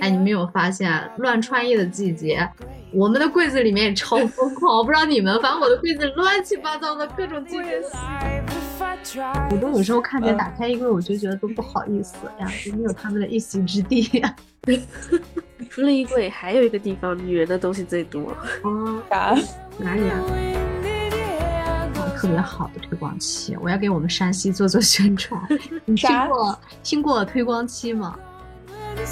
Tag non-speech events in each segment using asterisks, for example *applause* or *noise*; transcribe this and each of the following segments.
哎，你没有发现乱穿衣的季节，我们的柜子里面也超疯狂。我不知道你们，反正我的柜子乱七八糟的各种季节。我都有时候看见打开衣柜，我就觉得都不好意思呀，就没有他们的一席之地呀。除了衣柜，还有一个地方女人的东西最多。*laughs* 哦，啥？哪里啊？特别好的推广期，我要给我们山西做做宣传。*laughs* 你听过听过推光期吗？那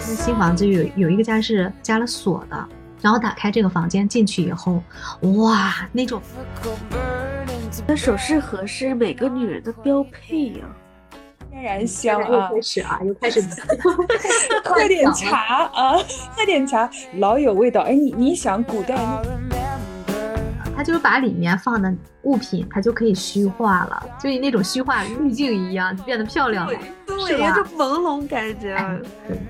新房子有有一个家是加了锁的，然后打开这个房间进去以后，哇，那种那首饰盒是每个女人的标配呀。天然香啊！又开始啊，又开始 *laughs* 喝点茶啊，喝点茶，老有味道。哎，你你想古代？它就是把里面放的物品，它就可以虚化了，就以那种虚化滤镜一样，就变得漂亮了，对，有种朦胧感觉。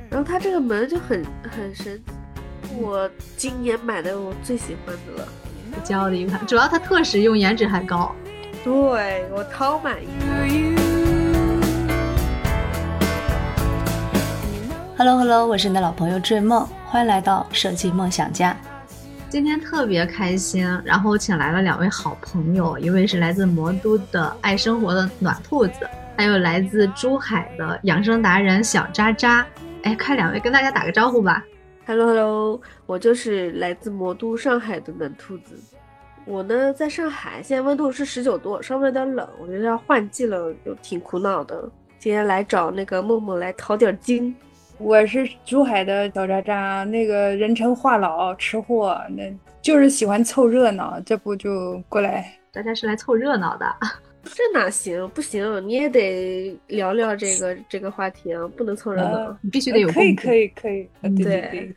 然后它这个门就很很神奇，我今年买的我最喜欢的了，我骄傲的一款。主要它特实用，颜值还高，对我超满意。Hello Hello，我是你的老朋友追梦，欢迎来到设计梦想家。今天特别开心，然后请来了两位好朋友，一位是来自魔都的爱生活的暖兔子，还有来自珠海的养生达人小渣渣。哎，快两位跟大家打个招呼吧。Hello Hello，我就是来自魔都上海的暖兔子。我呢在上海，现在温度是十九度，稍微有点冷，我觉得要换季了，就挺苦恼的。今天来找那个梦梦来淘点金。我是珠海的小渣渣，那个人称话痨吃货，那就是喜欢凑热闹，这不就过来？大家是来凑热闹的，*laughs* 这哪行？不行，你也得聊聊这个这个话题啊，不能凑热闹，你必须得有。可以可以可以，对对。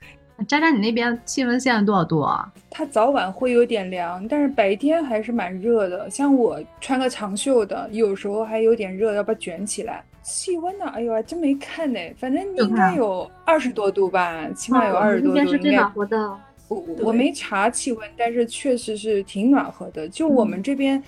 渣渣，你那边气温现在多少度啊？它早晚会有点凉，但是白天还是蛮热的。像我穿个长袖的，有时候还有点热，要把卷起来。气温呢？哎呦，还真没看呢。反正应该有二十多度吧，起码有二十多度。应该是最暖和的。我我没查气温，但是确实是挺暖和的。就我们这边，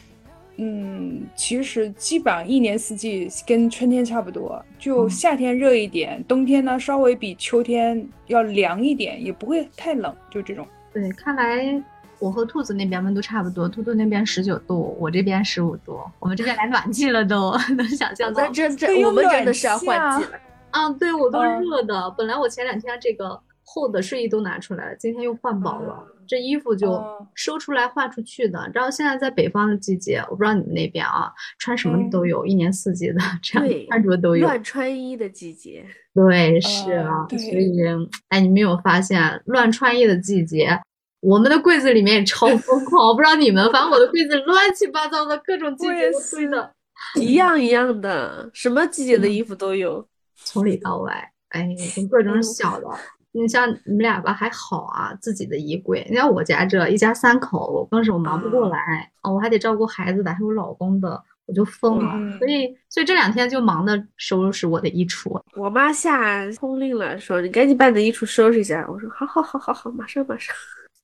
嗯，其实基本上一年四季跟春天差不多。就夏天热一点，冬天呢稍微比秋天要凉一点，也不会太冷，就这种。对，看来。我和兔子那边温度差不多，兔兔那边十九度，我这边十五度，我们这边来暖气了都，*laughs* 能想象到。这这我们真的是要换季了。*laughs* 啊，对我都热的，本来我前两天这个厚的睡衣都拿出来了，今天又换薄了，这衣服就收出来换出去的。然后现在在北方的季节，我不知道你们那边啊，穿什么都有，一年四季的这样穿着都有。乱穿衣的季节。对，是啊，所以哎，你没有发现乱穿衣的季节？我们的柜子里面也超疯狂，我不知道你们，反正我的柜子乱七八糟的各种季节堆的，一样一样的，什么季节的衣服都有，从里到外，哎，从各种小的，你像你们俩吧还好啊，自己的衣柜，你像我家这一家三口，我更是我忙不过来哦，我还得照顾孩子的，还有老公的，我就疯了，所以所以这两天就忙的收拾我的衣橱。我妈下通令了，说你赶紧把你的衣橱收拾一下，我说好好好好好，马上马上。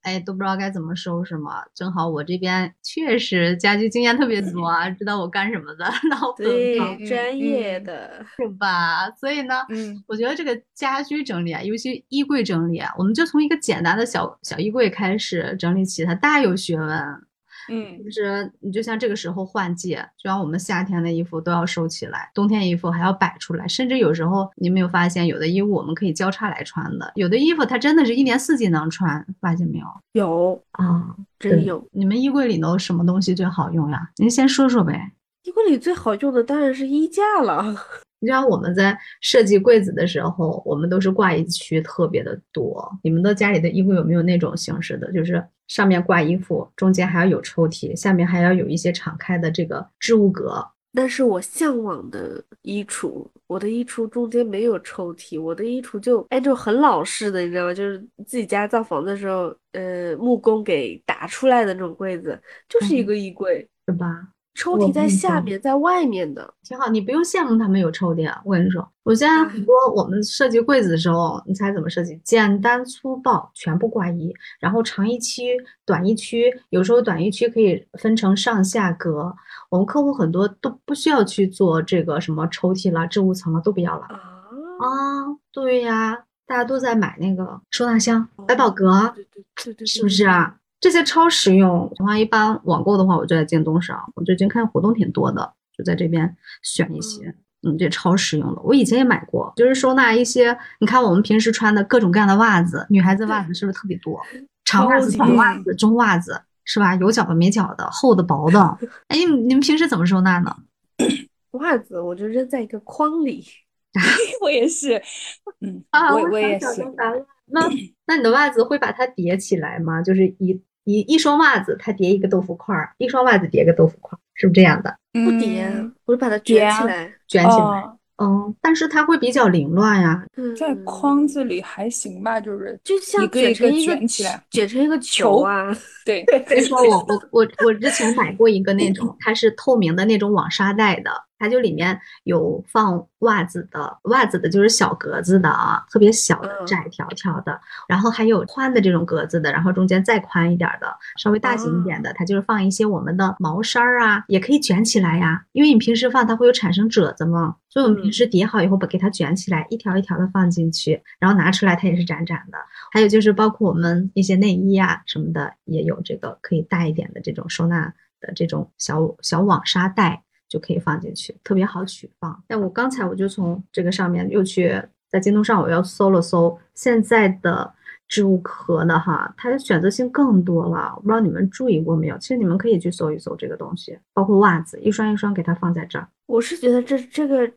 哎，都不知道该怎么收拾嘛。正好我这边确实家居经验特别多，知道我干什么的，*laughs* 老对专业的是吧？所以呢，嗯，我觉得这个家居整理啊，尤其衣柜整理啊，我们就从一个简单的小小衣柜开始整理起，它大有学问。嗯，就是你就像这个时候换季，就像我们夏天的衣服都要收起来，冬天衣服还要摆出来，甚至有时候你没有发现，有的衣服我们可以交叉来穿的，有的衣服它真的是一年四季能穿，发现没有？有啊，真有。你们衣柜里头什么东西最好用呀？您先说说呗。衣柜里最好用的当然是衣架了。你知道我们在设计柜子的时候，我们都是挂衣区特别的多。你们的家里的衣柜有没有那种形式的？就是上面挂衣服，中间还要有抽屉，下面还要有一些敞开的这个置物格。那是我向往的衣橱。我的衣橱中间没有抽屉，我的衣橱就哎，就很老式的，你知道吗？就是自己家造房的时候，呃，木工给打出来的那种柜子，就是一个衣柜，是吧？抽屉在下面，在外面的，挺好。你不用羡慕他们有抽屉啊，我跟你说，我现在很多我们设计柜子的时候，你猜怎么设计？简单粗暴，全部挂衣，然后长一区、短一区，有时候短一区可以分成上下格。我们客户很多都不需要去做这个什么抽屉了、置物层了，都不要了啊！对呀，大家都在买那个收纳箱、百宝格，对对对对，是不是啊？这些超实用。的话，一般网购的话，我就在京东上。我最近看活动挺多的，就在这边选一些。嗯，这超实用的。我以前也买过，就是收纳一些。你看我们平时穿的各种各样的袜子，女孩子袜子是不是特别多？长袜子、短袜子、中袜子，是吧？有脚的、没脚的，厚的、薄的。*laughs* 哎，你们平时怎么收纳呢？*coughs* 袜子我就扔在一个筐里。*laughs* 我也是。嗯，我我也是。那那你的袜子会把它叠起来吗？就是一。一一双袜子，它叠一个豆腐块儿；一双袜子叠个豆腐块儿，是不是这样的？不叠，我就把它卷起来，卷起来。嗯，但是它会比较凌乱呀。在框子里还行吧，就是就像卷成一个卷起来，卷成一个球啊。对，所以说我我我我之前买过一个那种，它是透明的那种网纱袋的。它就里面有放袜子的，袜子的就是小格子的啊，特别小的窄条条的，然后还有宽的这种格子的，然后中间再宽一点的，稍微大型一点的，它就是放一些我们的毛衫儿啊，也可以卷起来呀，因为你平时放它会有产生褶子嘛，所以我们平时叠好以后把给它卷起来，一条一条的放进去，然后拿出来它也是展展的。还有就是包括我们一些内衣啊什么的，也有这个可以大一点的这种收纳的这种小小网纱袋。就可以放进去，特别好取放。但我刚才我就从这个上面又去在京东上我又搜了搜现在的置物壳的哈，它的选择性更多了。我不知道你们注意过没有？其实你们可以去搜一搜这个东西，包括袜子，一双一双给它放在这儿。我是觉得这这个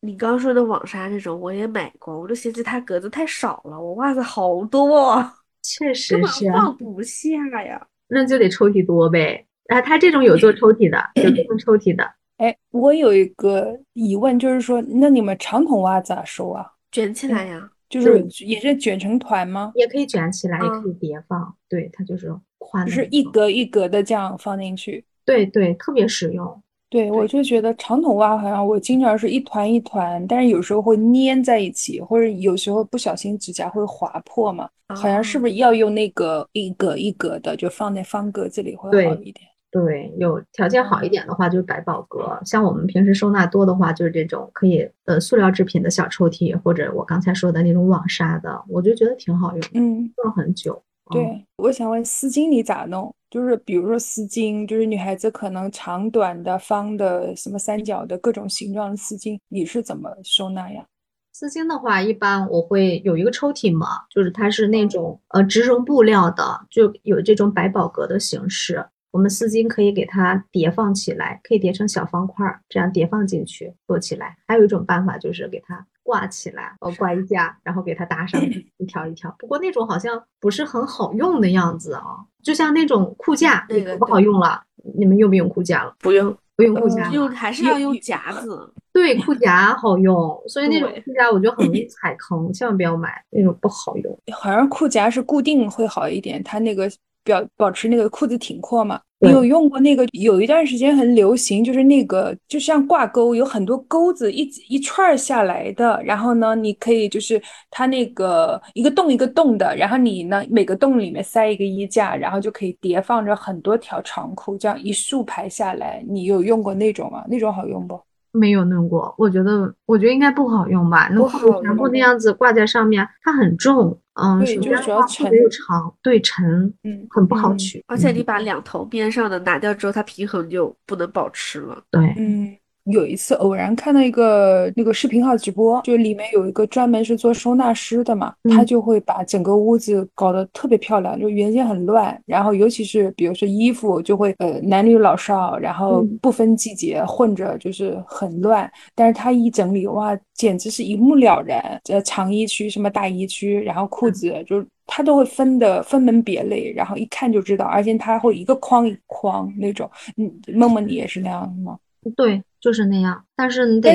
你刚说的网纱这种我也买过，我就嫌弃它格子太少了，我袜子好多，确实是放不下呀。那就得抽屉多呗。啊，它这种有做抽屉的，有做抽屉的。哎，我有一个疑问，就是说，那你们长筒袜咋收啊？卷起来呀，就是也是卷成团吗？也可以卷起来，也可以叠放。对，它就是宽，就是一格一格的这样放进去。对对，特别实用。对，我就觉得长筒袜好像我经常是一团一团，但是有时候会粘在一起，或者有时候不小心指甲会划破嘛。好像是不是要用那个一格一格的，就放在方格子里会好一点？对，有条件好一点的话就是百宝格，像我们平时收纳多的话就是这种可以呃塑料制品的小抽屉，或者我刚才说的那种网纱的，我就觉得挺好用，嗯，用了很久。对，我想问丝巾你咋弄？就是比如说丝巾，就是女孩子可能长短的、方的、什么三角的各种形状的丝巾，你是怎么收纳呀？丝巾的话，一般我会有一个抽屉嘛，就是它是那种呃植绒布料的，就有这种百宝格的形式。我们丝巾可以给它叠放起来，可以叠成小方块儿，这样叠放进去做起来。还有一种办法就是给它挂起来，哦，挂衣架，然后给它搭上 *clears throat* 一条一条。不过那种好像不是很好用的样子啊，就像那种裤架，那个不好用了。你们用不用裤架了？不用，不用裤架，用还是要用夹子。对，裤夹好用，所以那种裤夹我觉得很容易 *clears throat* 踩坑，千万不要买那种不好用。好像裤夹是固定会好一点，它那个。表保持那个裤子挺阔嘛？你有用过那个？有一段时间很流行，就是那个就像挂钩，有很多钩子一一串下来的。然后呢，你可以就是它那个一个洞一个洞的，然后你呢每个洞里面塞一个衣架，然后就可以叠放着很多条长裤，这样一竖排下来。你有用过那种吗？那种好用不？没有弄过，我觉得我觉得应该不好用吧？那全部那样子挂在上面，它很重。嗯，首先要沉又长，对沉，嗯，很不好取。而且你把两头边上的拿掉之后，它平衡就不能保持了。对，嗯。有一次偶然看到一个那个视频号直播，就里面有一个专门是做收纳师的嘛，他就会把整个屋子搞得特别漂亮，就原先很乱，然后尤其是比如说衣服就会呃男女老少，然后不分季节混着就是很乱，但是他一整理哇，简直是一目了然。这长衣区什么大衣区，然后裤子就他都会分的分门别类，然后一看就知道，而且他会一个框一框那种。嗯，梦梦你也是那样的吗？对。就是那样，但是你得，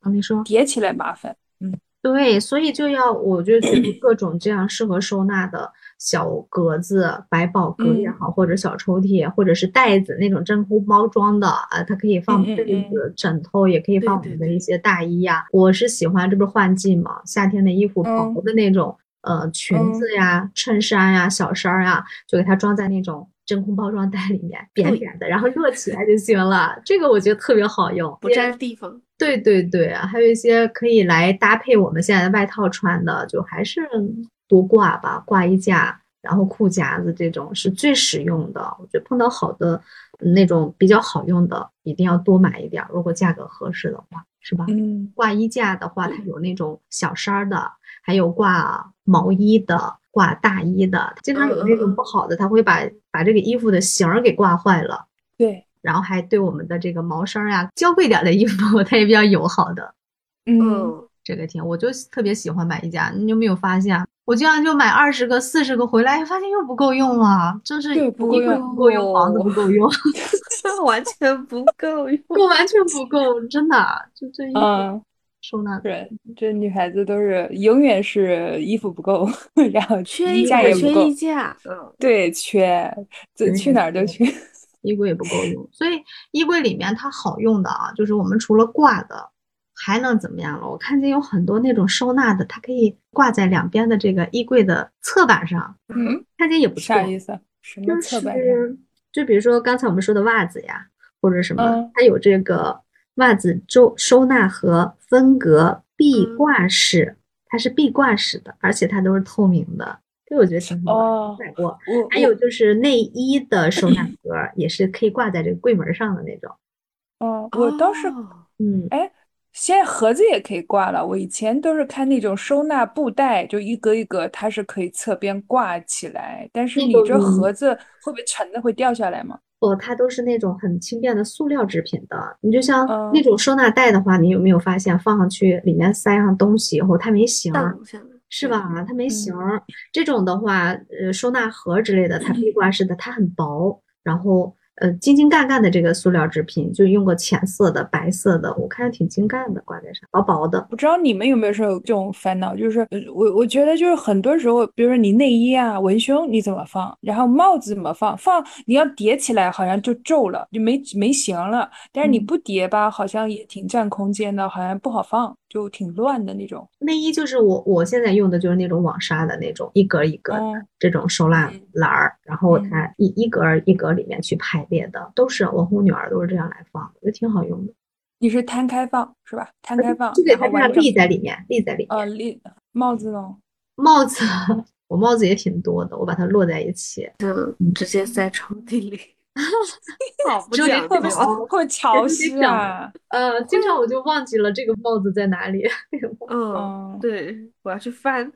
啊，你说叠起来麻烦，嗯，对，所以就要，我就觉得各种这样适合收纳的小格子、百宝格也好，或者小抽屉，或者是袋子那种真空包装的啊，它可以放被子、枕头，也可以放我们的一些大衣呀。我是喜欢，这不是换季嘛，夏天的衣服薄的那种，呃，裙子呀、衬衫呀、小衫呀，就给它装在那种真空包装袋里面，扁扁的，然后摞起来就行了。这个我觉得特别好用，不占地方。对对对，还有一些可以来搭配我们现在的外套穿的，就还是多挂吧，挂衣架，然后裤夹子这种是最实用的。我觉得碰到好的那种比较好用的，一定要多买一点，如果价格合适的话，是吧？嗯，挂衣架的话，它有那种小衫的，还有挂毛衣的，挂大衣的。经常有那种不好的，他会把把这个衣服的型儿给挂坏了。对。然后还对我们的这个毛衫呀，娇贵点的衣服，*laughs* 它也比较友好的。嗯，这个挺，我就特别喜欢买衣架。你有没有发现，我经常就买二十个、四十个回来，发现又不够用了，就是衣柜不够用，房子不够用，*laughs* *laughs* 完全不够用，完全不够，真的，就这衣服收纳。对，这女孩子都是永远是衣服不够，*laughs* 然后缺衣架也不够，缺衣架，嗯，对，缺，这去哪儿都缺。*laughs* 衣柜也不够用，所以衣柜里面它好用的啊，就是我们除了挂的，还能怎么样了？我看见有很多那种收纳的，它可以挂在两边的这个衣柜的侧板上。嗯，看见也不错。啥意思？什么侧板上？就比如说刚才我们说的袜子呀，或者什么，它有这个袜子收收纳盒分隔壁挂式，它是壁挂式的，而且它都是透明的。这我觉得挺好的，买过。还有就是内衣的收纳盒，也是可以挂在这个柜门上的那种。哦，我倒是，嗯，哎，现在盒子也可以挂了。我以前都是看那种收纳布袋，就一格一格，它是可以侧边挂起来。但是你这盒子会不会沉的，会掉下来吗？哦，它都是那种很轻便的塑料制品的。你就像那种收纳袋的话，你有没有发现放上去里面塞上东西以后，它没形。是吧？它没形儿，这种的话，呃，收纳盒之类的，它壁挂式的，它很薄，然后。呃，精精干干的这个塑料制品，就用个浅色的、白色的，我看着挺精干的，挂在上，薄薄的。不知道你们有没有时候这种烦恼，就是我我觉得就是很多时候，比如说你内衣啊、文胸你怎么放，然后帽子怎么放，放你要叠起来好像就皱了，就没没型了。但是你不叠吧，好像也挺占空间的，好像不好放，就挺乱的那种。内衣就是我我现在用的就是那种网纱的那种，一格一格的这种收纳篮儿，然后它一一格一格里面去排。列的都是我和我女儿都是这样来放，我觉得挺好用的。你是摊开放是吧？摊开放，就给它这样立在里面，立在里面。呃，立帽子呢？*laughs* 帽子，我帽子也挺多的，我把它摞在一起，嗯，直接塞抽屉里。好不讲究，会潮湿啊。呃，经常我就忘记了这个帽子在哪里。嗯，对，我要去翻。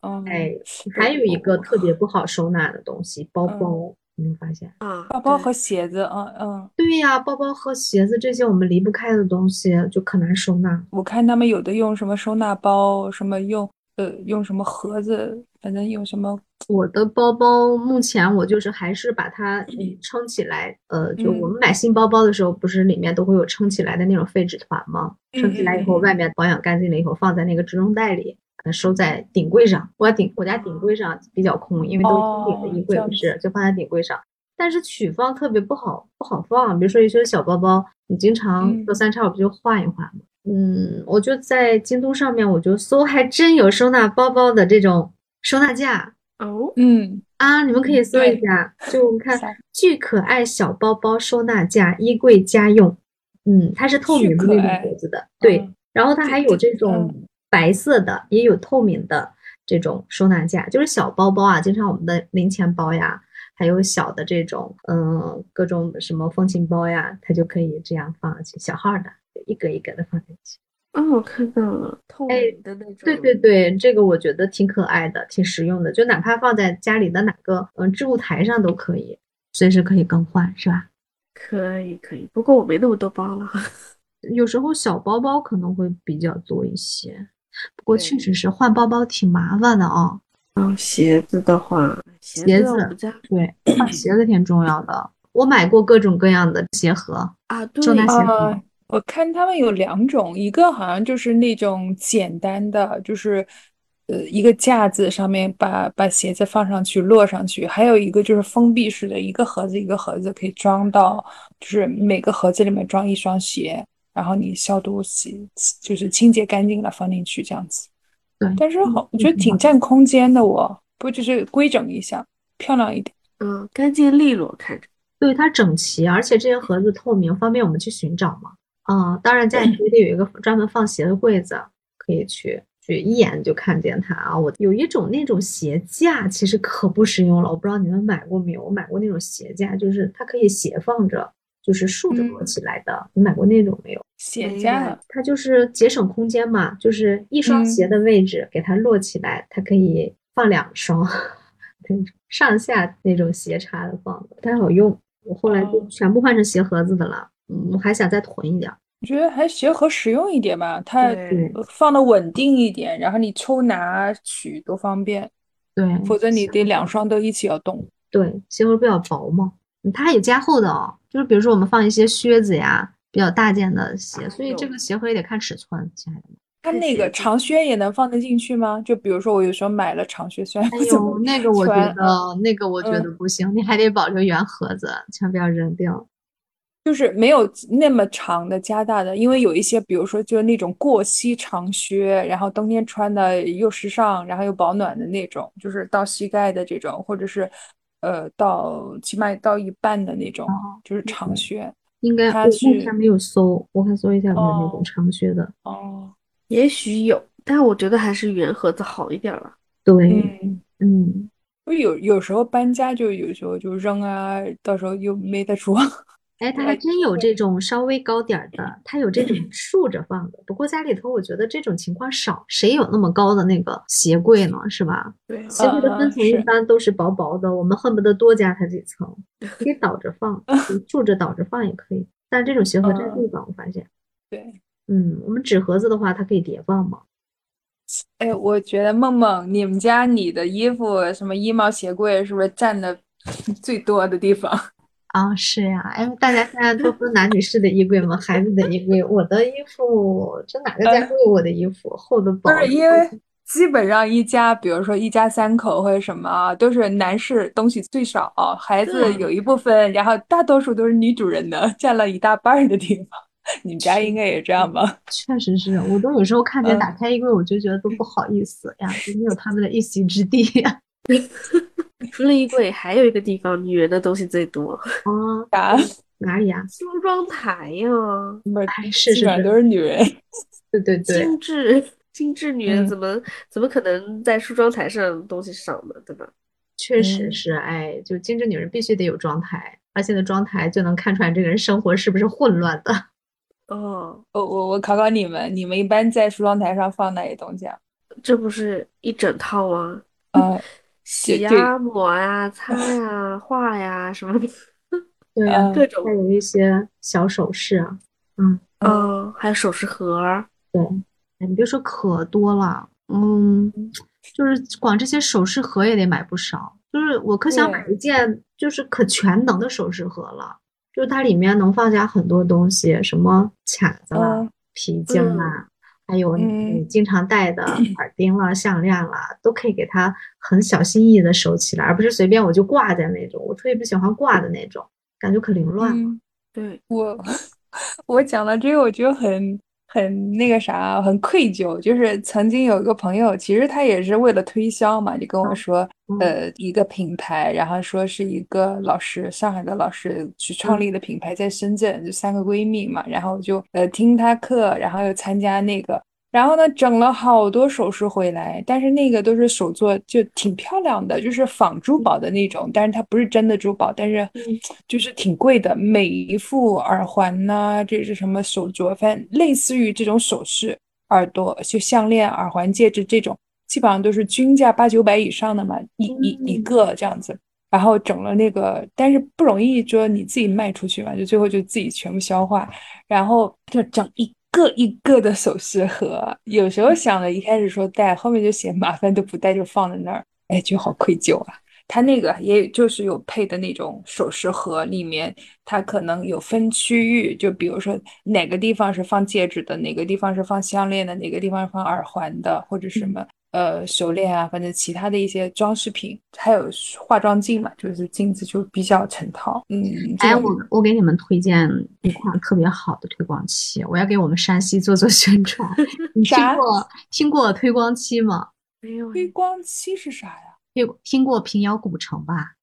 嗯，哎，还有一个特别不好收纳的东西，包包。有没有发现啊？包包和鞋子，嗯嗯，对呀，包包和鞋子这些我们离不开的东西，就可难收纳。我看他们有的用什么收纳包，什么用呃用什么盒子，反正用什么。我的包包目前我就是还是把它撑起来，呃，就我们买新包包的时候，不是里面都会有撑起来的那种废纸团吗？撑起来以后，外面保养干净了以后，放在那个支撑袋里。收在顶柜上，我顶我家顶柜上比较空，因为都是顶的衣柜，不是就放在顶柜上。但是取放特别不好，不好放。比如说一些小包包，你经常隔三差五不就换一换吗？嗯，我就在京东上面，我就搜，还真有收纳包包的这种收纳架哦。嗯啊，你们可以搜一下，就我们看 *laughs* 巨可爱小包包收纳架，衣柜家用。嗯，它是透明的那种盒子的，对。然后它还有这种。白色的也有透明的这种收纳架，就是小包包啊，经常我们的零钱包呀，还有小的这种嗯各种什么风琴包呀，它就可以这样放进去，小号的一格一格的放进去。哦，我看到了，透明的那种。对对对，这个我觉得挺可爱的，挺实用的，就哪怕放在家里的哪个嗯置物台上都可以，随时可以更换，是吧？可以可以，不过我没那么多包了，*laughs* 有时候小包包可能会比较多一些。不过确实是换包包挺麻烦的啊。嗯，鞋子的话，鞋子对换鞋子挺重要的。我买过各种各样的鞋盒啊，对收纳鞋盒。我看他们有两种，一个好像就是那种简单的，就是呃一个架子上面把把鞋子放上去摞上去，还有一个就是封闭式的，一个盒子一个盒子可以装到，就是每个盒子里面装一双鞋，然后你消毒洗就是清洁干净了放进去这样子。对，但是好，我觉得挺占空间的，我不就是规整一下，漂亮一点。嗯，干净利落，看着。对，它整齐，而且这些盒子透明，方便我们去寻找嘛。啊，当然家里也得有一个专门放鞋的柜子，可以去去一眼就看见它啊。我有一种那种鞋架，其实可不实用了，我不知道你们买过没有？我买过那种鞋架，就是它可以斜放着，就是竖着摞起来的。你买过那种没有？鞋架，它就是节省空间嘛，就是一双鞋的位置给它摞起来，它可以放两双，上下那种斜插的放的，不太好用。我后来就全部换成鞋盒子的了，嗯，我还想再囤一点。我觉得还鞋盒实用一点吧，它放的稳定一点，然后你抽拿取都方便。对，否则你得两双都一起要动。对，鞋盒比较薄嘛，它还有加厚的哦，就是比如说我们放一些靴子呀，比较大件的鞋，所以这个鞋盒也得看尺寸，亲爱的们。它那个长靴也能放得进去吗？就比如说我有时候买了长靴，虽然不怎么那个我觉得那个我觉得不行，你还得保留原盒子，千万不要扔掉。就是没有那么长的加大的，因为有一些，比如说就是那种过膝长靴，然后冬天穿的又时尚，然后又保暖的那种，就是到膝盖的这种，或者是呃到起码到一半的那种，就是长靴。应该他是他没有搜，我看搜一下有没有那种长靴的。哦。也许有，但我觉得还是原盒子好一点吧。对，嗯，我有有时候搬家就有时候就扔啊，到时候又没得装。哎，它还真有这种稍微高点儿的，它有这种竖着放的。不过家里头我觉得这种情况少，谁有那么高的那个鞋柜呢？是吧？对，鞋柜的分层一般都是薄薄的，我们恨不得多加它几层，*laughs* 可以倒着放，*laughs* 竖着倒着放也可以。但是这种鞋盒占地方，我发现。对。嗯，我们纸盒子的话，它可以叠放吗？哎，我觉得梦梦，你们家你的衣服什么衣帽鞋柜是不是占的 *laughs* 最多的地方？啊，是呀，哎，大家现在都分男女士的衣柜吗？孩子的衣柜，我的衣服，这哪个家都有我的衣服，厚的薄。不是因为基本上一家，比如说一家三口或者什么，都是男士东西最少，孩子有一部分，然后大多数都是女主人的，占了一大半的地方。你们家应该也这样吧？*laughs* 确实是我都有时候看见打开衣柜，我就觉得都不好意思呀，*laughs* 就没有他们的一席之地呀。*laughs* 除了衣柜，还有一个地方女人的东西最多啊？*laughs* *laughs* 哪里啊？梳妆台呀，不是，基本上都是女人。对对对，精致精致女人怎么怎么可能在梳妆台上东西少呢？对吧？确实是，哎，就精致女人必须得有妆台，而且的妆台就能看出来这个人生活是不是混乱的。哦，我我我考考你们，你们一般在梳妆台上放哪些东西啊？这不是一整套吗？呃，洗呀、抹呀、擦呀、画呀什么的。*laughs* 对啊，各种还有一些小首饰啊，嗯嗯，还有首饰盒。对，哎，你别说可多了，嗯，就是光这些首饰盒也得买不少。就是我可想买一件就是可全能的首饰盒了。就是它里面能放下很多东西，什么卡子啦、皮筋啦，还有你经常戴的 *clears throat* 耳钉啦、项链啦，都可以给它很小心翼翼的收起来，而不是随便我就挂在那种。我特别不喜欢挂的那种，感觉可凌乱了。对我，*laughs* 我讲到这个，我就很。很那个啥，很愧疚。就是曾经有一个朋友，其实他也是为了推销嘛，就跟我说，呃，一个品牌，然后说是一个老师，上海的老师去创立的品牌，在深圳，就三个闺蜜嘛，然后就呃听他课，然后又参加那个。然后呢，整了好多首饰回来，但是那个都是手做，就挺漂亮的，就是仿珠宝的那种，但是它不是真的珠宝，但是 *tsk* 就是挺贵的。每一副耳环呐，这是什么手镯，反正类似于这种首饰，耳朵就项链、耳环、戒指这种，基本上都是均价八九百以上的嘛，一一一个这样子。然后整了那个，但是不容易说你自己卖出去嘛，就最后就自己全部消化，然后就整一。个一个的首饰盒，有时候想着一开始说带，后面就嫌麻烦，都不带就放在那儿，哎，就好愧疚啊。他那个也就是有配的那种首饰盒，里面它可能有分区域，就比如说哪个地方是放戒指的，哪个地方是放项链的，哪个地方是放耳环的，或者什么，呃手链啊，反正其他的一些装饰品，还有化妆镜嘛，就是镜子就比较成套。嗯，哎，我我给你们推荐一款特别好的推广漆，我要给我们山西做做宣传。*laughs* 你听过听过推光漆吗？没有。推光漆是啥呀？听听过平遥古城吧？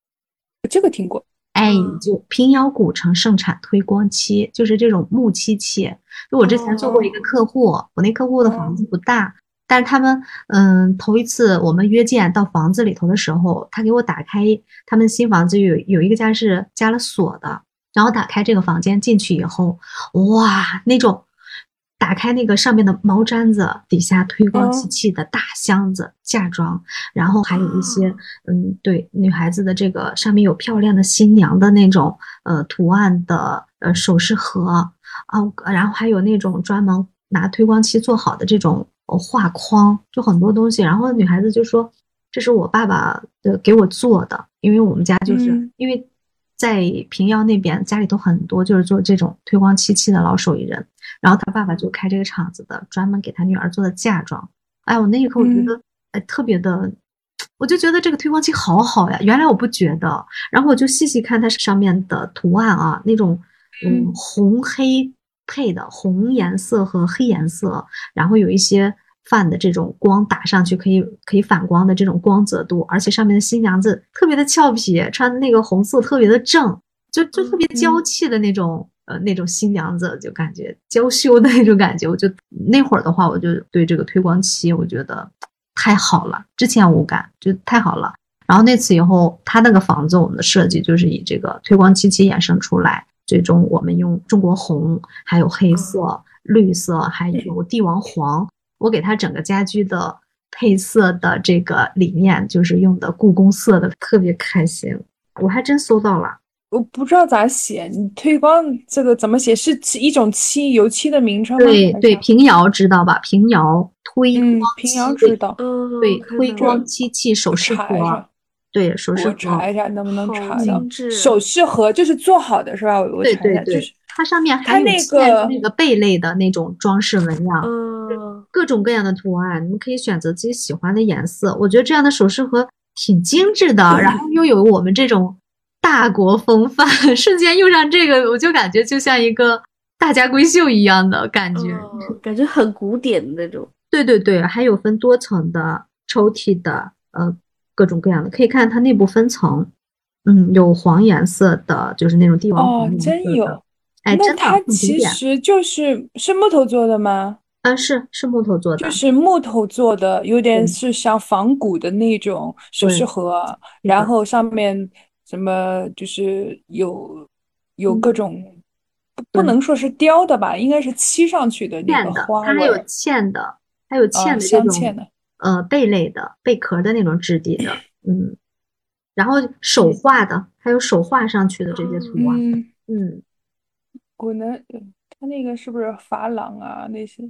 这个听过。哎，就平遥古城盛产推光漆，就是这种木漆漆。就我之前做过一个客户，我那客户的房子不大，但是他们，嗯，头一次我们约见到房子里头的时候，他给我打开他们新房子有有一个家是加了锁的，然后打开这个房间进去以后，哇，那种。打开那个上面的毛毡子，底下推光漆器的大箱子嫁妆，然后还有一些，嗯，对，女孩子的这个上面有漂亮的新娘的那种呃图案的呃首饰盒啊，然后还有那种专门拿推光漆做好的这种画框，就很多东西。然后女孩子就说：“这是我爸爸的给我做的，因为我们家就是因为。”在平遥那边，家里头很多就是做这种推光漆器的老手艺人，然后他爸爸就开这个厂子的，专门给他女儿做的嫁妆。哎，我那一刻我觉得，哎，特别的，我就觉得这个推光漆好好呀。原来我不觉得，然后我就细细看它上面的图案啊，那种嗯红黑配的红颜色和黑颜色，然后有一些。泛的这种光打上去可以可以反光的这种光泽度，而且上面的新娘子特别的俏皮，穿的那个红色特别的正，就就特别娇气的那种呃那种新娘子，就感觉娇羞的那种感觉。我就那会儿的话，我就对这个推光漆我觉得太好了，之前无感，就太好了。然后那次以后，他那个房子我们的设计就是以这个推光漆漆衍生出来，最终我们用中国红，还有黑色、绿色，还有帝王黄。我给他整个家居的配色的这个理念，就是用的故宫色的，特别开心。我还真搜到了，我不知道咋写。你推光这个怎么写？是一种漆，油漆的名称吗？对对，平遥知道吧？平遥推光，平遥知道。对，推光漆器首饰盒。对，首饰盒。查一下能不能查到？首饰盒就是做好的是吧？我对对对，它上面还有嵌那个贝类的那种装饰纹样。嗯。各种各样的图案，你们可以选择自己喜欢的颜色。我觉得这样的首饰盒挺精致的，然后又有我们这种大国风范，*laughs* 瞬间用上这个，我就感觉就像一个大家闺秀一样的感觉，感觉很古典的那种。对对对，还有分多层的抽屉的，呃，各种各样的，可以看它内部分层。嗯，有黄颜色的，就是那种帝王黄哦，真有。哎，那它其实就是是木头做的吗？啊，是是木头做的，就是木头做的，有点是像仿古的那种首饰盒，然后上面什么就是有有各种，不能说是雕的吧，应该是漆上去的那个花它还有嵌的，还有嵌的这种呃贝类的贝壳的那种质地的，*clears throat* 嗯，然后手画的，还有手画上去的这些图案，嗯，我能它那个是不是珐琅啊那些？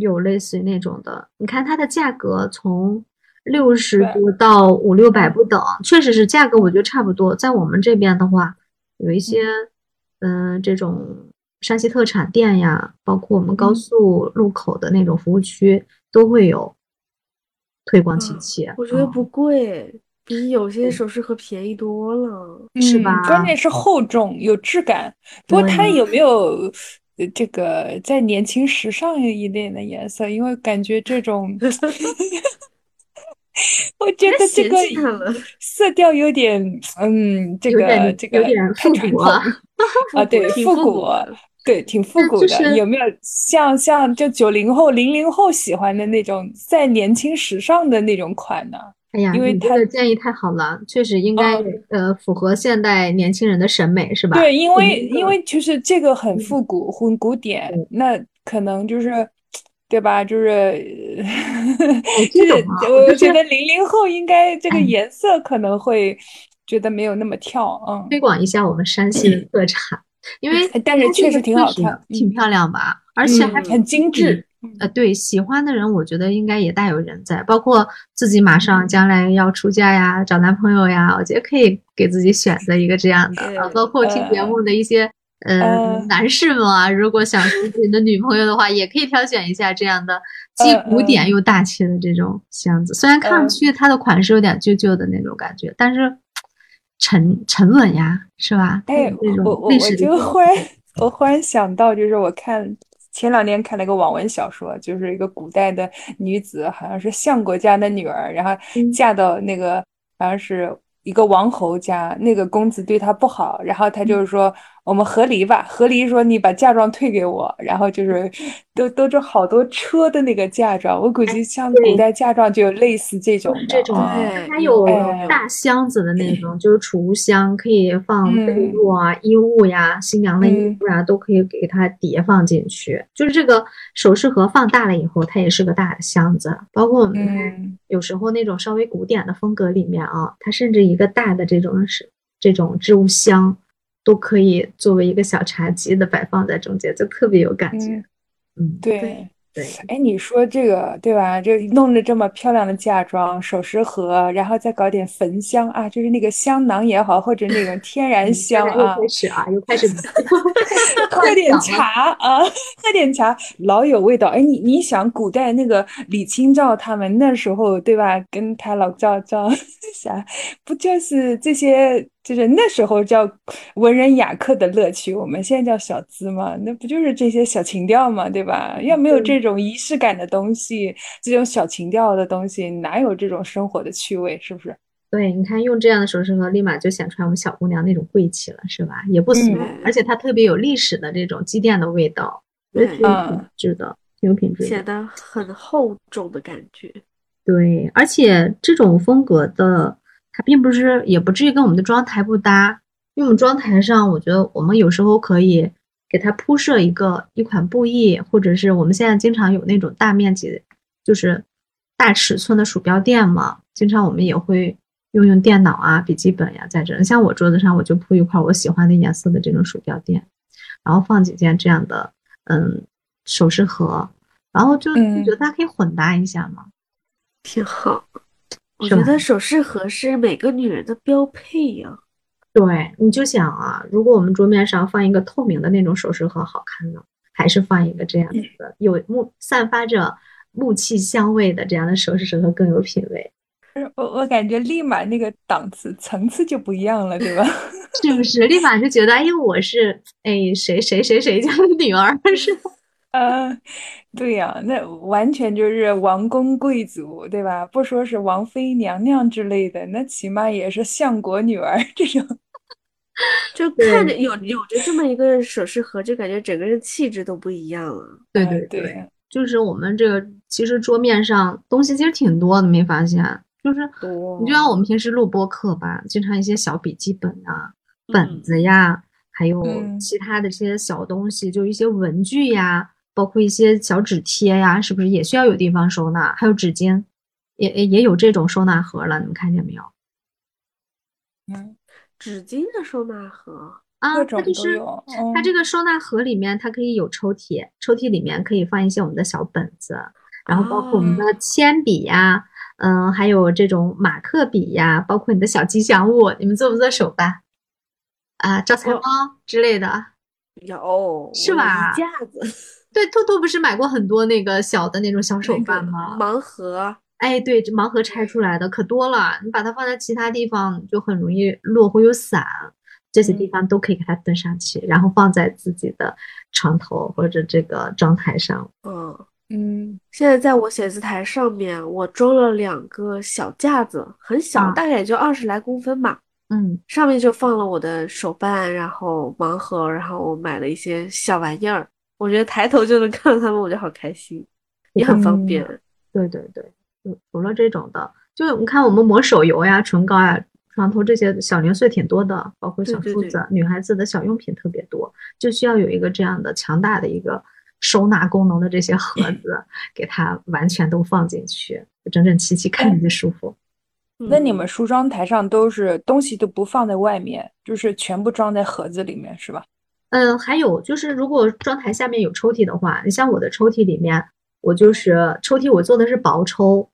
有类似于那种的，你看它的价格从六十多到五六百不等，确实是价格，我觉得差不多。在我们这边的话，有一些嗯。这种山西特产店呀，包括我们高速路口的那种服务区都会有推光漆器。我觉得不贵，比有些首饰盒便宜多了，是吧？关键是厚重有质感。不过它有没有？这个再年轻时尚一点的颜色，因为感觉这种，*laughs* 我觉得这个色调有点，嗯，这个这个太传统 *laughs* 啊，对，复古，对，挺复古的。有没有像像就九零后、零零后喜欢的那种再年轻时尚的那种款呢？哎呀，因为他的建议太好了，确实应该呃符合现代年轻人的审美，是吧？对，因为因为就是这个很复古、很古典，那可能就是对吧？就是 *laughs* 就是我觉得零零后应该这个颜色可能会觉得没有那么跳，嗯。推广一下我们山西的特产，因为但是确实挺好看，挺漂亮吧？而且还很精致。呃，对，喜欢的人，我觉得应该也大有人在，包括自己马上将来要出嫁呀、找男朋友呀，我觉得可以给自己选择一个这样的。呃，包括听节目的一些呃，男士们啊，如果想自己的女朋友的话，也可以挑选一下这样的既古典又大气的这种箱子。虽然看上去它的款式有点旧旧的那种感觉，但是沉沉稳呀，是吧？哎，我我我就忽然我忽然想到，就是我看前两天看了一个网文小说，就是一个古代的女子，好像是相国家的女儿，然后嫁到那个好像是一个王侯家，那个公子对她不好，然后她就是说。我们和离吧，和离说你把嫁妆退给我，然后就是 *laughs* 都都是好多车的那个嫁妆，我估计像古代嫁妆就有类似这种这种，它有大箱子的那种，就是储物箱，可以放被褥啊、衣物呀、新娘的衣服啊，都可以给它叠放进去。就是这个首饰盒放大了以后，它也是个大的箱子。包括我们有时候那种稍微古典的风格里面啊，它甚至一个大的这种是这种置物箱。都可以作为一个小茶几的摆放在中间，就特别有感觉。嗯，对。对，哎，你说这个对吧？就弄着这么漂亮的嫁妆、首饰盒，然后再搞点焚香啊，就是那个香囊也好，或者那种天然香啊。开始啊，又开始 *laughs* *laughs* 喝点茶啊，喝点茶，老有味道。哎，你你想，古代那个李清照他们那时候对吧？跟他老赵赵 *laughs* 啥，不就是这些？就是那时候叫文人雅客的乐趣，我们现在叫小资嘛，那不就是这些小情调嘛，对吧？要没有这种仪式感的东西，这种小情调的东西，哪有这种生活的趣味？是不是？对，你看用这样的首饰盒，立马就显出来我们小姑娘那种贵气了，是吧？也不俗，而且它特别有历史的这种积淀的味道，挺有品质的，挺有品质，显得很厚重的感觉。对，而且这种风格的。它并不是，也不至于跟我们的妆台不搭，因为我们妆台上，我觉得我们有时候可以给它铺设一个一款布艺，或者是我们现在经常有那种大面积，就是大尺寸的鼠标垫嘛，经常我们也会用用电脑啊、笔记本呀在这。像我桌子上，我就铺一块我喜欢的颜色的这种鼠标垫，然后放几件这样的嗯首饰盒，然后就觉得它可以混搭一下嘛，挺好。我觉得首饰盒是每个女人的标配呀。对，你就想啊，如果我们桌面上放一个透明的那种首饰盒，好看呢，还是放一个这样的有木散发着木器香味的这样的首饰盒更有品味？我我感觉立马那个档次层次就不一样了，对吧？*laughs* 是不是？立马就觉得，哎呦，我是哎谁谁谁谁家的女儿是？嗯，*laughs* 对呀，那完全就是王公贵族，对吧？不说是王妃娘娘之类的，那起码也是相国女儿这种。*laughs* 就看着有有着这么一个首饰盒，就感觉整个人气质都不一样了。对对对，就是我们这个其实桌面上东西其实挺多的，没发现？就是你就像我们平时录播课吧，经常一些小笔记本啊、本子呀，还有其他的这些小东西，就一些文具呀。包括一些小纸贴呀，是不是也需要有地方收纳？还有纸巾，也也有这种收纳盒了，你们看见没有？嗯，纸巾的收纳盒啊，它就是它这个收纳盒里面，它可以有抽屉，抽屉里面可以放一些我们的小本子，然后包括我们的铅笔呀，嗯，还有这种马克笔呀，包括你的小吉祥物，你们做不做手办啊？招财猫之类的，有是吧？一架子。对，兔兔不是买过很多那个小的那种小手办吗？盲盒，哎，对，这盲盒拆出来的可多了。你把它放在其他地方就很容易落，或有散。这些地方都可以给它登上去，然后放在自己的床头或者这个妆台上。嗯嗯，现在在我写字台上面，我装了两个小架子，很小，大概也就二十来公分吧。嗯，上面就放了我的手办，然后盲盒，然后我买了一些小玩意儿。我觉得抬头就能看到他们，我就好开心，也很方便。对对对，除了这种的，就你看我们抹手油呀、唇膏呀、床头这些小零碎挺多的，包括小梳子，女孩子的小用品特别多，就需要有一个这样的强大的一个收纳功能的这些盒子，给它完全都放进去，整整齐齐，看着就舒服。那你们梳妆台上都是东西都不放在外面，就是全部装在盒子里面，是吧？嗯，还有就是，如果妆台下面有抽屉的话，你像我的抽屉里面，我就是抽屉，我做的是薄抽。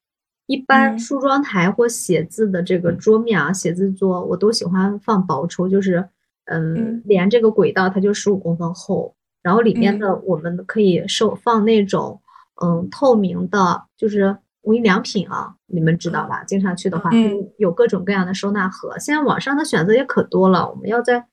一般梳妆台或写字的这个桌面啊，写字桌，我都喜欢放薄抽，就是嗯，连这个轨道它就十五公分厚，然后里面的我们可以收放那种嗯透明的，就是无印良品啊，你们知道吧？经常去的话，有各种各样的收纳盒。现在网上的选择也可多了，我们要在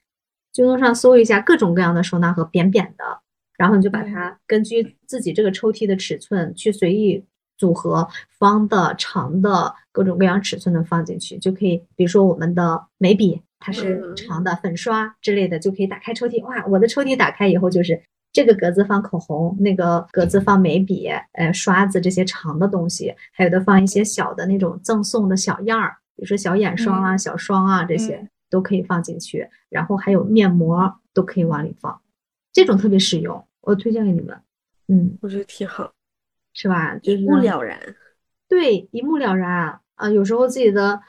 京东上搜一下各种各样的收纳盒，扁扁的，然后你就把它根据自己这个抽屉的尺寸去随意。组合方的、长的，各种各样尺寸的放进去就可以。比如说我们的眉笔，它是长的，粉刷之类的就可以打开抽屉。哇，我的抽屉打开以后就是这个格子放口红，那个格子放眉笔、呃刷子这些长的东西，还有的放一些小的那种赠送的小样儿，比如说小眼霜啊、小霜啊这些都可以放进去。然后还有面膜都可以往里放，这种特别实用，我推荐给你们。嗯，我觉得挺好。是吧？就是一目了然，对，一目了然啊！有时候自己的，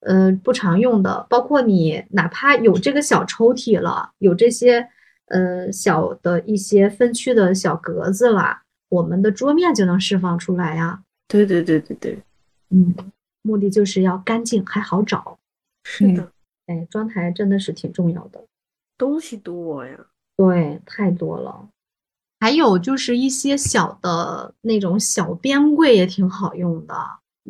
呃，不常用的，包括你哪怕有这个小抽屉了，有这些，呃，小的一些分区的小格子了，我们的桌面就能释放出来呀。对对对对对，嗯，目的就是要干净还好找。是的，哎，妆台真的是挺重要的，东西多呀，对，太多了。还有就是一些小的那种小边柜也挺好用的，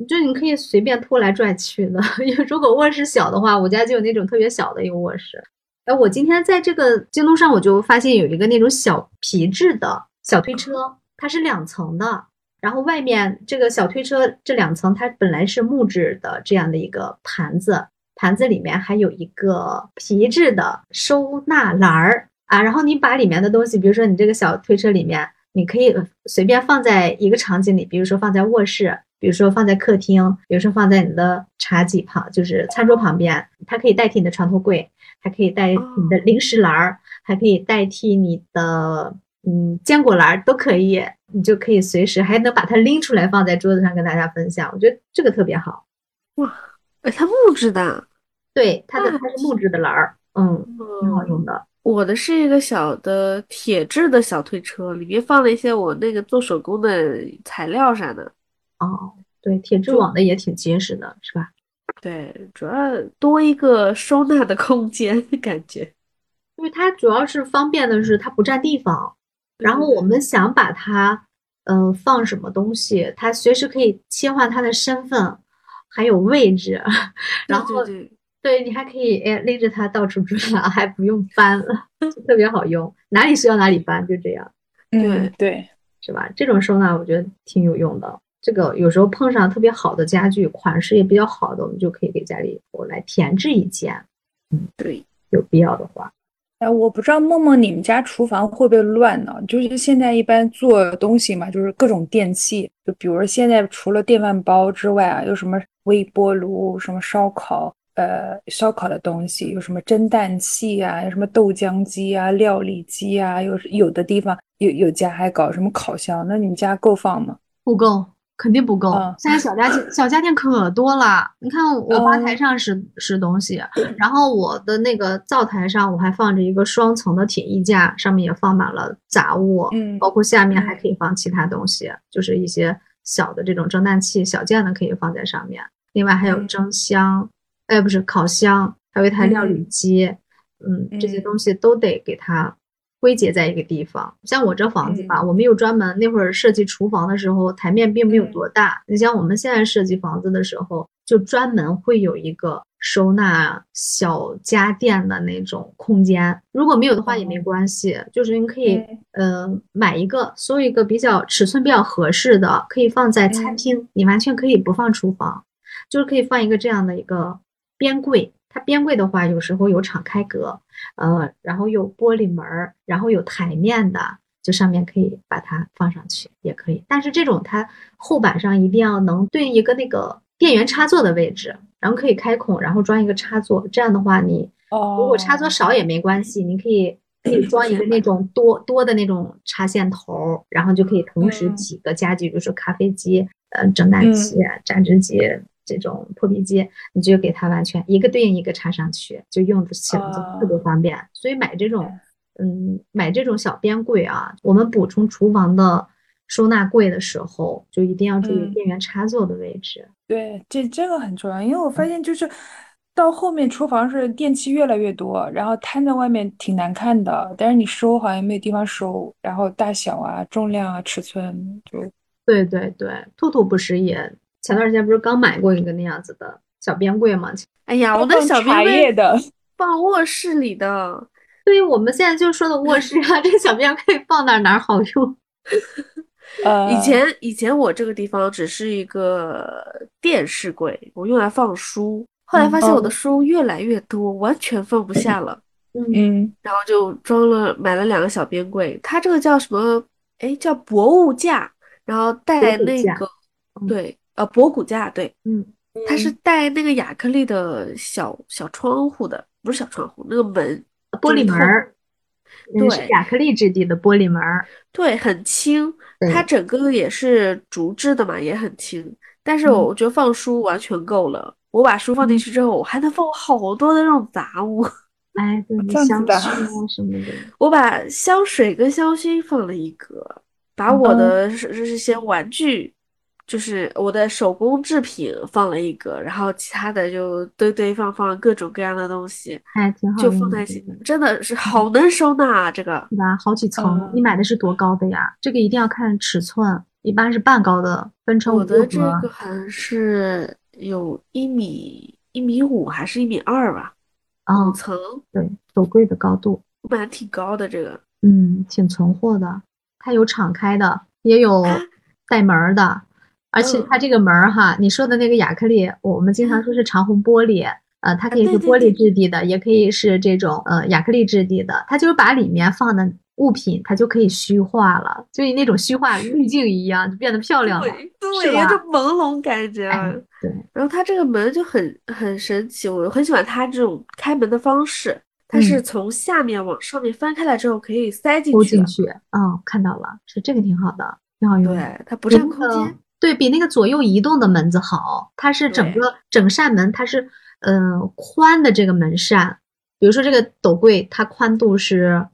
就你可以随便拖来拽去的。*laughs* 因为如果卧室小的话，我家就有那种特别小的一个卧室。哎，我今天在这个京东上我就发现有一个那种小皮质的小推车，它是两层的，然后外面这个小推车这两层它本来是木质的这样的一个盘子，盘子里面还有一个皮质的收纳篮儿。啊，然后你把里面的东西，比如说你这个小推车里面，你可以随便放在一个场景里，比如说放在卧室，比如说放在客厅，比如说放在你的茶几旁，就是餐桌旁边，它可以代替你的床头柜，还可以代替你的零食篮儿，还可以代替你的嗯坚果篮儿，都可以，你就可以随时还能把它拎出来放在桌子上跟大家分享，我觉得这个特别好。哇，哎，它木质的，对，它的它是木质的篮儿，嗯，挺好用的。我的是一个小的铁质的小推车，里面放了一些我那个做手工的材料啥的。哦，对，铁质网的也挺结实的，是吧？对，主要多一个收纳的空间，*laughs* 感觉。因为它主要是方便的是它不占地方，然后我们想把它，嗯，放什么东西，它随时可以切换它的身份，还有位置，*laughs* 然后。对你还可以哎拎着它到处转，还不用搬了，*laughs* 特别好用，哪里需要哪里搬，就这样。对对，是吧？这种收纳我觉得挺有用的。这个有时候碰上特别好的家具，款式也比较好的，我们就可以给家里头来添置一件。嗯，对，有必要的话。哎，我不知道梦梦你们家厨房会不会乱呢？就是现在一般做东西嘛，就是各种电器，就比如说现在除了电饭煲之外啊，有什么微波炉，什么烧烤。呃，烧烤的东西有什么蒸蛋器啊，有什么豆浆机啊、料理机啊，有有的地方有有家还搞什么烤箱，那你们家够放吗？不够，肯定不够。现在小家电小家电可多了，你看我吧台上是是东西，然后我的那个灶台上我还放着一个双层的铁衣架，上面也放满了杂物，嗯，包括下面还可以放其他东西，就是一些小的这种蒸蛋器，小件的可以放在上面，另外还有蒸箱。哎，不是烤箱，还有一台料理机，嗯，这些东西都得给它归结在一个地方。像我这房子吧，我们有专门那会儿设计厨房的时候，台面并没有多大。你像我们现在设计房子的时候，就专门会有一个收纳小家电的那种空间。如果没有的话也没关系，就是你可以呃买一个，搜一个比较尺寸比较合适的，可以放在餐厅，你完全可以不放厨房，就是可以放一个这样的一个。边柜，它边柜的话，有时候有敞开格，呃，然后有玻璃门儿，然后有台面的，就上面可以把它放上去，也可以。但是这种它后板上一定要能对应一个那个电源插座的位置，然后可以开孔，然后装一个插座。这样的话，你如果插座少也没关系，你可以 *clears throat* 可以装一个那种多多的那种插线头，然后就可以同时几个家具，比如说咖啡机、呃蒸蛋器、榨汁机。这种破壁机，你就给它完全一个对应一个插上去，就用起来就特别方便。所以买这种，嗯，买这种小边柜啊，我们补充厨房的收纳柜的时候，就一定要注意电源插座的位置。对，这这个很重要，因为我发现就是到后面厨房是电器越来越多，然后摊在外面挺难看的，但是你收好像没有地方收，然后大小啊、重量啊、尺寸就对对对，兔兔不是也前段时间不是刚买过一个那样子的小边柜吗？哎呀，我的小边柜的，*laughs* 放卧室里的，对于我们现在就说的卧室啊，*laughs* 这个小边柜放哪儿哪儿好用？*laughs* 呃，以前以前我这个地方只是一个电视柜，我用来放书。后来发现我的哦书越来越多，完全放不下了，嗯，然后就装了买了两个小边柜。它这个叫什么？哎，叫博物架，然后带那个嗯对，呃，博古架，对，嗯，它是带那个亚克力的小小窗户的，不是小窗户，那个门玻璃门儿，嗯是对亚克力质地的玻璃门儿。对，很轻，它整个也是竹制的嘛，也很轻。但是嗯我觉得放书完全够了。我把书放进去之后，我还能放好多的那种杂物。*laughs* 哎，对，香薰啊什么的。*laughs* 我把香水跟香薰放了一格，把我的是这些玩具，就是我的手工制品放了一个，然后其他的就堆堆放放各种各样的东西，还挺好就放在一真的是好能收纳啊！这个对吧？好几层，嗯你买的是多高的呀？这个一定要看尺寸，一般是半高的，分成五我的这个好像是有一米一米五还是一米二吧，啊五，层，对，斗柜的高度，我买的挺高的这个。嗯，挺存货的。它有敞开的，也有啊带门儿的，而且嗯它这个门儿哈，你说的那个亚克力，我们经常说是长虹玻璃，呃，它可以是玻璃质地的，也可以是这种呃亚克力质地的，它就是把里面放的物品，它就可以虚化了，就以那种虚化滤镜一样，就变得漂亮了。对对，是吧有种朦胧感觉。哎，对，然后它这个门就很很神奇，我很喜欢它这种开门的方式。它是嗯从下面往上面翻开来之后可以塞进去进去，嗯，看到了，是这个挺好的，挺好用的。对，它不比占空间。对比那个左右移动的门子好，它是整个整扇门，它是嗯、呃宽的这个门扇，比如说这个斗柜，它宽度是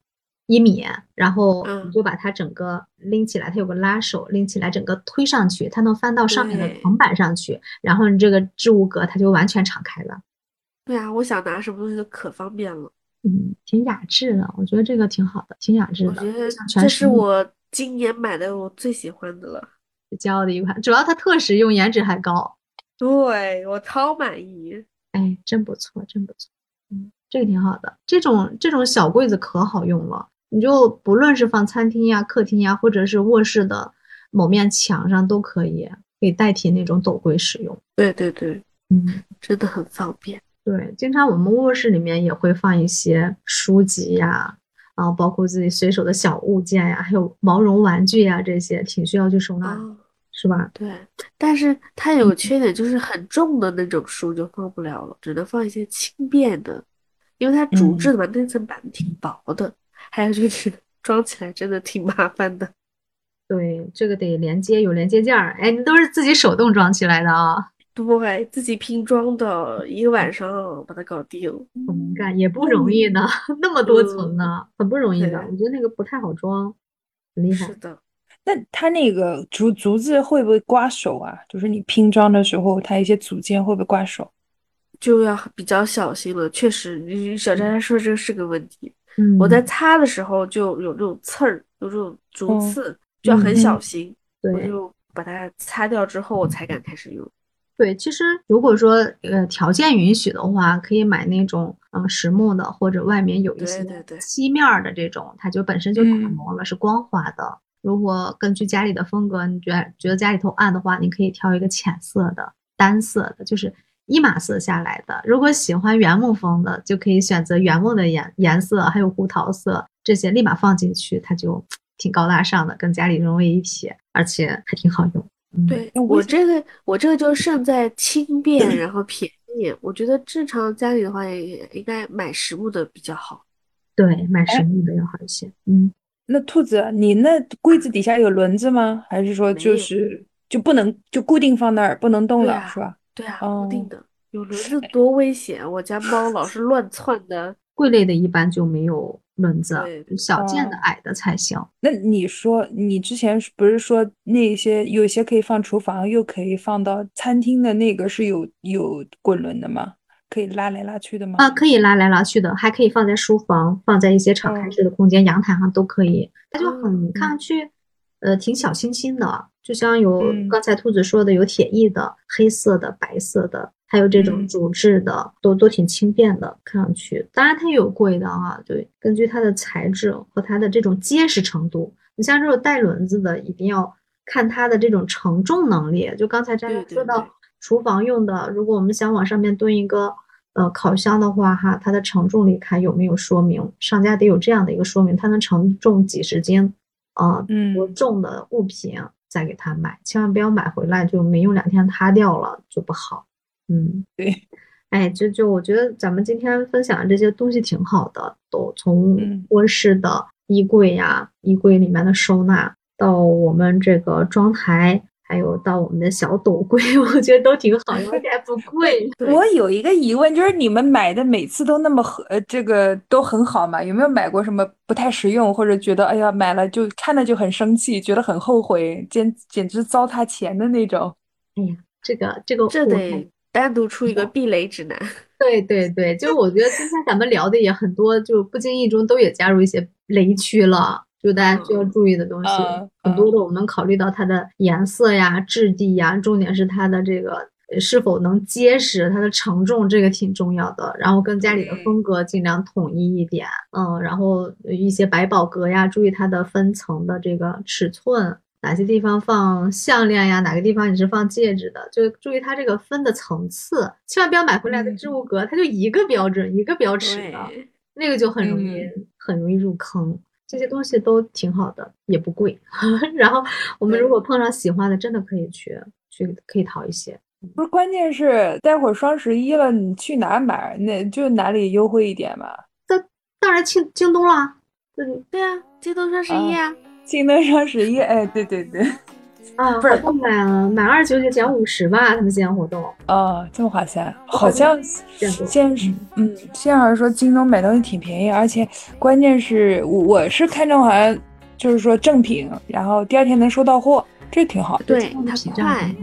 一米，然后嗯你就把它整个拎起来，它有个拉手，拎起来整个推上去，它能翻到上面的对层板上去，然后你这个置物格它就完全敞开了，对啊，我想拿什么东西都可方便了。嗯，挺雅致的，我觉得这个挺好的，挺雅致的，我觉得这是我今年买的我最喜欢的了。骄傲的一款，主要它特实用，颜值还高。对我超满意。哎，真不错，真不错，嗯，这个挺好的。这种这种小柜子可好用了，你就不论是放餐厅呀、客厅呀，或者是卧室的某面墙上都可以，可以代替那种斗柜使用。对对对，嗯，*laughs* 真的很方便。对，经常我们卧室里面也会放一些书籍呀，啊，包括自己随手的小物件呀，还有毛绒玩具呀，这些挺需要去收纳的，哦，是吧？对，但是它有个缺点，就是很重的那种书就放不了了，只能放一些轻便的，因为它竹制的嘛，那层板挺薄的，还有就是 *laughs* 装起来真的挺麻烦的。对，这个得连接，有连接件儿，哎，你都是自己手动装起来的啊。对，自己拼装的，一个晚上把它搞定。很能干，也不容易呢，*laughs* 那么多层呢，很不容易的。我觉得那个不太好装，很厉害是。的，那它那个竹竹子会不会刮手啊？就是你拼装的时候，它一些组件会不会刮手？就要比较小心了。确实，小佳佳说这是个问题。嗯，我在擦的时候就有这种刺儿，有这种竹哦刺，就要很嗯小心。我对就把它擦掉之后，我才敢开始用。对，其实如果说呃条件允许的话，可以买那种嗯实木的，或者外面有一些漆面儿的这种，它就本身就打嗯磨了，是光滑的。如果根据家里的风格，你觉得觉得家里头暗的话，你可以挑一个浅色的、单色的，就是一码色下来的。如果喜欢原木风的，就可以选择原木的颜颜色，还有胡桃色这些，立马放进去，它就挺高大上的，跟家里融为一体，而且还挺好用。嗯，对我我这个，我这个就胜在轻便，然后便宜。我觉得正常家里的话，也应该买实木的比较好。对，买实木的要好一些。嗯。那兔子，你那柜子底下有轮子吗？还是说没有就是就不能就固定放那儿不能动了，是吧？对啊，哦固定的。有轮子多危险！我家猫老是乱窜的。*laughs* 柜类的一般就没有轮子对，小件的哦矮的才行。那你说你之前不是说那些有些可以放厨房，又可以放到餐厅的那个是有有滚轮的吗？可以拉来拉去的吗？啊，可以拉来拉去的，还可以放在书房，放在一些敞开式的空间，阳台上都可以。它就很看上去，呃，挺小清新的，就像有刚才兔子说的，有铁艺的、黑色的、白色的，还有这种竹制的，都都挺轻便的，看上去。当然它也有贵的啊，对，根据它的材质和它的这种结实程度。你像这种带轮子的，一定要看它的这种承重能力。就刚才张宇说到。厨房用的，如果我们想往上面蹲一个呃烤箱的话，哈，它的承重力看有没有说明，商家得有这样的一个说明，它能承重几十斤，啊，多重的物品再给他买，千万不要买回来就没用两天塌掉了就不好。嗯，对，*laughs* 哎，就就我觉得咱们今天分享的这些东西挺好的，都从卧室的衣柜呀，衣柜里面的收纳到我们这个妆台。还有到我们的小斗柜，*laughs* 我觉得都挺好，而且还不贵。*laughs* 我有一个疑问，就是你们买的每次都那么呃，这个都很好吗？有没有买过什么不太实用，或者觉得哎呀买了就看了就很生气，觉得很后悔，简简直糟蹋钱的那种？哎呀，这个这个这得单独出一个避雷指南。*laughs* 对对对，就我觉得今天咱们聊的也很多，就不经意中都也加入一些雷区了。就大家需要注意的东西，很多的我们考虑到它的颜色呀、质地呀，重点是它的这个是否能结实，它的承重这个挺重要的。然后跟家里的风格尽量统一一点，嗯，然后一些百宝格呀，注意它的分层的这个尺寸，哪些地方放项链呀，哪个地方你是放戒指的，就注意它这个分的层次，千万不要买回来的置物格，它就一个标准一个标尺的，那个就很容易很容易入坑。这些东西都挺好的，也不贵。*laughs* 然后我们如果碰上喜欢的，真的可以去去可以淘一些。不是，关键是待会儿双十一了，你去哪买？那就哪里优惠一点嘛？那当然京京东啦。嗯，对啊，京东双十一啊。京东双十一，哎，对对对。啊，不是，买了满二九九减五十吧，他们线下活动。啊，这么划算，好像现是，嗯，现在说京东买东西挺便宜，而且关键是我是看中好像就是说正品，然后第二天能收到货，这挺好。对，它快。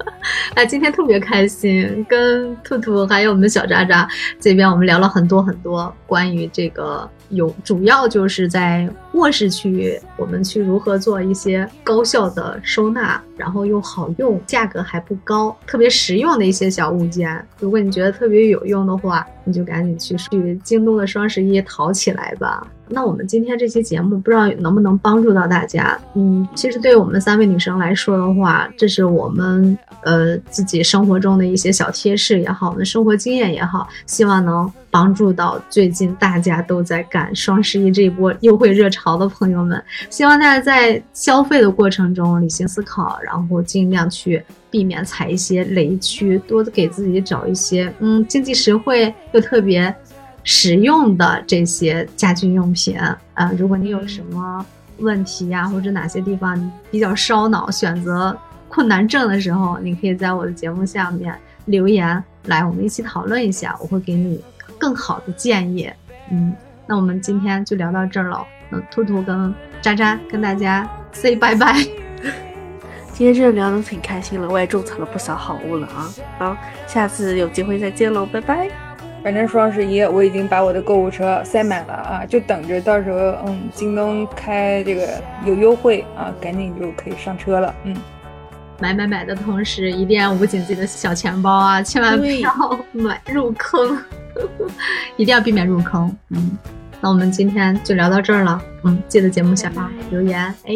*laughs* 哎，今天特别开心，跟兔兔还有我们小渣渣这边，我们聊了很多很多关于这个。有主要就是在卧室区域，我们去如何做一些高效的收纳，然后又好用，价格还不高，特别实用的一些小物件。如果你觉得特别有用的话，你就赶紧去去京东的双十一淘起来吧。那我们今天这期节目不知道能不能帮助到大家？嗯，其实对我们三位女生来说的话，这是我们呃自己生活中的一些小贴士也好，我们生活经验也好，希望能帮助到最近大家都在赶双十一这一波优惠热潮的朋友们。希望大家在消费的过程中理性思考，然后尽量去避免踩一些雷区，多给自己找一些嗯经济实惠又特别。实用的这些家居用品啊，如果你有什么问题呀，或者哪些地方比较烧脑、选择困难症的时候，你可以在我的节目下面留言，来我们一起讨论一下，我会给你更好的建议。嗯，那我们今天就聊到这儿了。嗯，兔兔跟渣渣跟大家 say 拜拜。*laughs* 今天真的聊得挺开心了，我也种草了不少好物了啊！好，下次有机会再见喽，拜拜。反正双十一我已经把我的购物车塞满了啊，就等着到时候嗯，京东开这个有优惠啊，赶紧就可以上车了。嗯，买买买的同时一定要捂紧自己的小钱包啊，千万不要 *laughs* 买入坑，*laughs* 一定要避免入坑。嗯，那我们今天就聊到这儿了。嗯，记得节目下方留言。哎，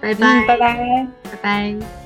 拜拜拜拜拜拜。